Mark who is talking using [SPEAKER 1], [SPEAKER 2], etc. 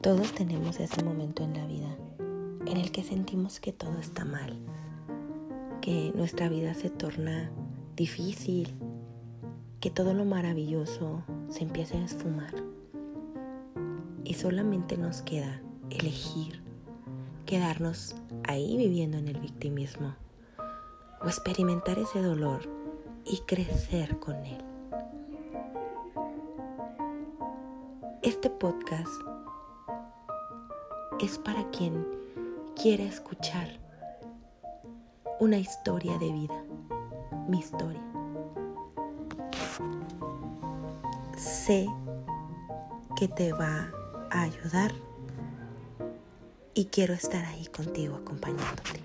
[SPEAKER 1] Todos tenemos ese momento en la vida en el que sentimos que todo está mal, que nuestra vida se torna difícil, que todo lo maravilloso se empieza a esfumar. Y solamente nos queda elegir quedarnos ahí viviendo en el victimismo o experimentar ese dolor y crecer con él. Este podcast es para quien quiere escuchar una historia de vida, mi historia. Sé que te va a ayudar y quiero estar ahí contigo acompañándote.